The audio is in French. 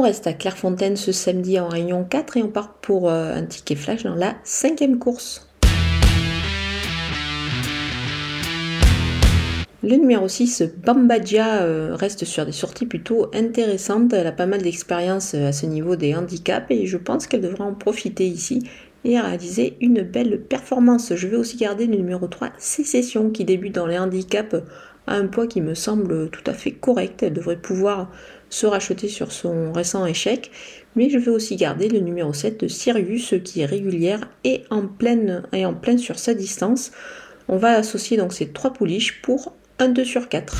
On reste à Clairefontaine ce samedi en réunion 4 et on part pour euh, un ticket flash dans la cinquième course. Le numéro 6, Bambadja, euh, reste sur des sorties plutôt intéressantes. Elle a pas mal d'expérience euh, à ce niveau des handicaps et je pense qu'elle devra en profiter ici et réaliser une belle performance. Je vais aussi garder le numéro 3, Sécession, qui débute dans les handicaps à un poids qui me semble tout à fait correct. Elle devrait pouvoir se racheter sur son récent échec. Mais je vais aussi garder le numéro 7 de Sirius, qui est régulière et en pleine, en pleine sur sa distance. On va associer donc ces trois pouliches pour un 2 sur 4.